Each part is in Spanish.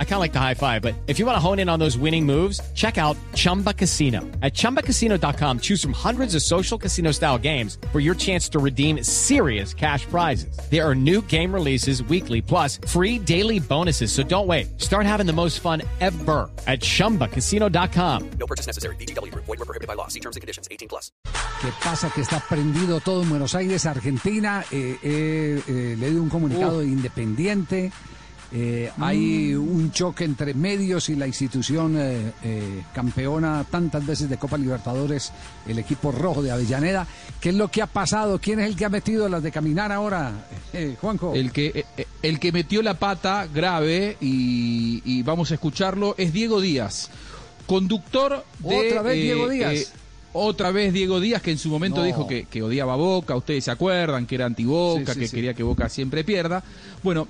I kind of like the high five, but if you want to hone in on those winning moves, check out Chumba Casino. At ChumbaCasino.com, choose from hundreds of social casino style games for your chance to redeem serious cash prizes. There are new game releases weekly, plus free daily bonuses. So don't wait. Start having the most fun ever at ChumbaCasino.com. No purchase necessary. BGW. Void were prohibited by law. See terms and conditions. 18 plus. ¿Qué pasa? Que está prendido todo en Buenos Aires, Argentina. Eh, eh, eh, le dio un comunicado independiente independiente. Eh, hay un choque entre medios y la institución eh, eh, campeona tantas veces de Copa Libertadores, el equipo rojo de Avellaneda. ¿Qué es lo que ha pasado? ¿Quién es el que ha metido las de caminar ahora, Juanjo? El que, el que metió la pata grave, y, y, vamos a escucharlo, es Diego Díaz, conductor de... ¿Otra vez Diego Díaz? Otra vez Diego Díaz, que en su momento dijo que, que, odiaba a Boca, ustedes se acuerdan, que era anti-Boca, que quería que Boca siempre pierda. Bueno,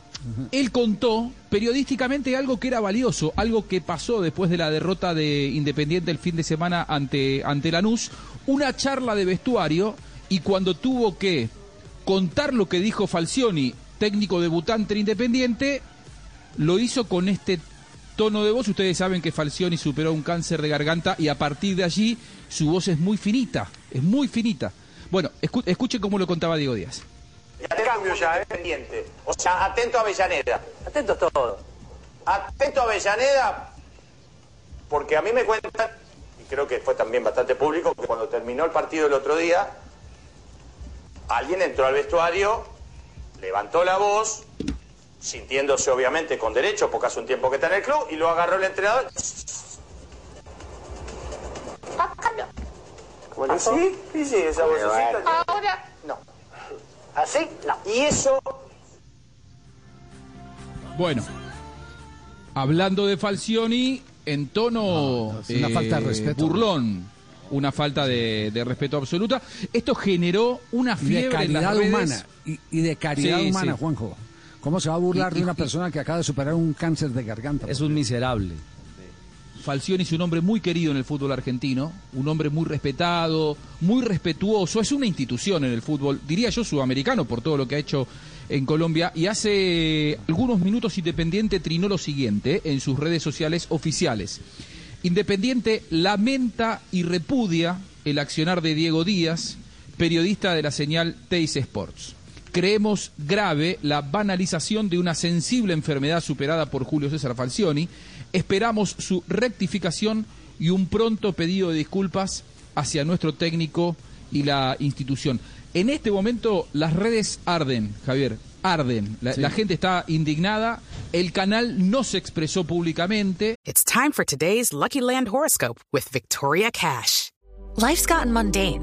él contó periodísticamente algo que era valioso, algo que pasó después de la derrota de Independiente el fin de semana ante, ante Lanús, una charla de vestuario y cuando tuvo que contar lo que dijo Falcioni, técnico debutante en Independiente, lo hizo con este tono de voz. Ustedes saben que Falcioni superó un cáncer de garganta y a partir de allí su voz es muy finita, es muy finita. Bueno, escuchen cómo lo contaba Diego Díaz. Ya cambio ya, ¿eh? Pendiente. O sea, atento a Avellaneda. Atento a todo. Atento a Avellaneda, porque a mí me cuentan, y creo que fue también bastante público, que cuando terminó el partido el otro día, alguien entró al vestuario, levantó la voz, sintiéndose obviamente con derecho, porque hace un tiempo que está en el club, y lo agarró el entrenador. Bueno, ¿Sí? Sí, sí, esa vocecita. Ahora no. ¿Así? No. Y eso... Bueno, hablando de Falcioni, en tono una falta de eh, respeto. burlón, una falta de, de, respeto absoluta. Esto generó una fiebre y de caridad en las redes. humana. Y, y, de caridad Sí, humana, sí. Juanjo. ¿Cómo se va a burlar Y- de una y- persona que acaba de superar un cáncer de garganta? Es un miserable. Falcioni es un hombre muy querido en el fútbol argentino, un hombre muy respetado, muy respetuoso, es una institución en el fútbol, diría yo sudamericano por todo lo que ha hecho en Colombia y hace algunos minutos Independiente trinó lo siguiente eh, en sus redes sociales oficiales. Independiente lamenta y repudia el accionar de Diego Díaz, periodista de la señal Teis Sports. Creemos grave la banalización de una sensible enfermedad superada por Julio César Falcioni. Esperamos su rectificación y un pronto pedido de disculpas hacia nuestro técnico y la institución. En este momento las redes arden, Javier, arden. La, la gente está indignada. El canal no se expresó públicamente. It's time for today's Lucky Land horoscope with Victoria Cash. Life's gotten mundane,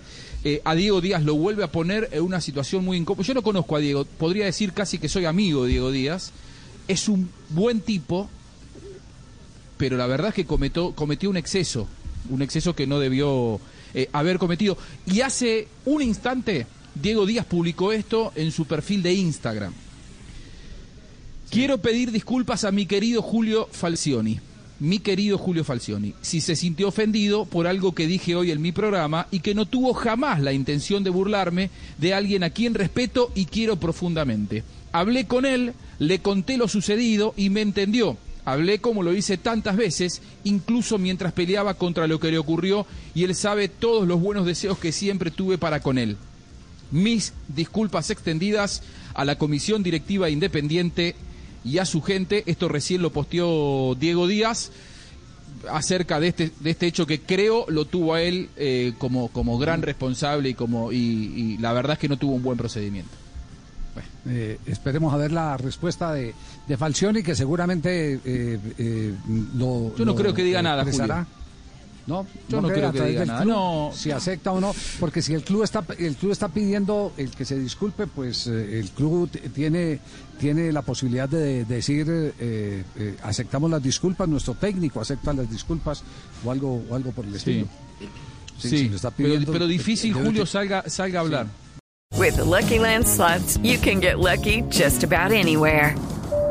Eh, a Diego Díaz lo vuelve a poner en una situación muy incómoda. Yo no conozco a Diego, podría decir casi que soy amigo de Diego Díaz. Es un buen tipo, pero la verdad es que cometió, cometió un exceso, un exceso que no debió eh, haber cometido. Y hace un instante, Diego Díaz publicó esto en su perfil de Instagram. Quiero pedir disculpas a mi querido Julio Falcioni. Mi querido Julio Falcioni, si se sintió ofendido por algo que dije hoy en mi programa y que no tuvo jamás la intención de burlarme de alguien a quien respeto y quiero profundamente. Hablé con él, le conté lo sucedido y me entendió. Hablé como lo hice tantas veces, incluso mientras peleaba contra lo que le ocurrió y él sabe todos los buenos deseos que siempre tuve para con él. Mis disculpas extendidas a la Comisión Directiva Independiente y a su gente. Esto recién lo posteó Diego Díaz acerca de este, de este hecho que creo lo tuvo a él eh, como, como gran responsable y, como, y, y la verdad es que no tuvo un buen procedimiento. Eh, esperemos a ver la respuesta de, de Falcioni, que seguramente eh, eh, lo. Yo no lo creo que diga nada. No, Yo no cree creo que diga nada, club no. si acepta o no, porque si el club está el club está pidiendo el que se disculpe, pues eh, el club tiene tiene la posibilidad de, de decir eh, eh, aceptamos las disculpas, nuestro técnico acepta las disculpas o algo o algo por el estilo. Sí, si lo está pero, pidiendo, pero difícil Julio que- salga, salga a hablar. With the Lucky Land slots, you can get lucky just about anywhere.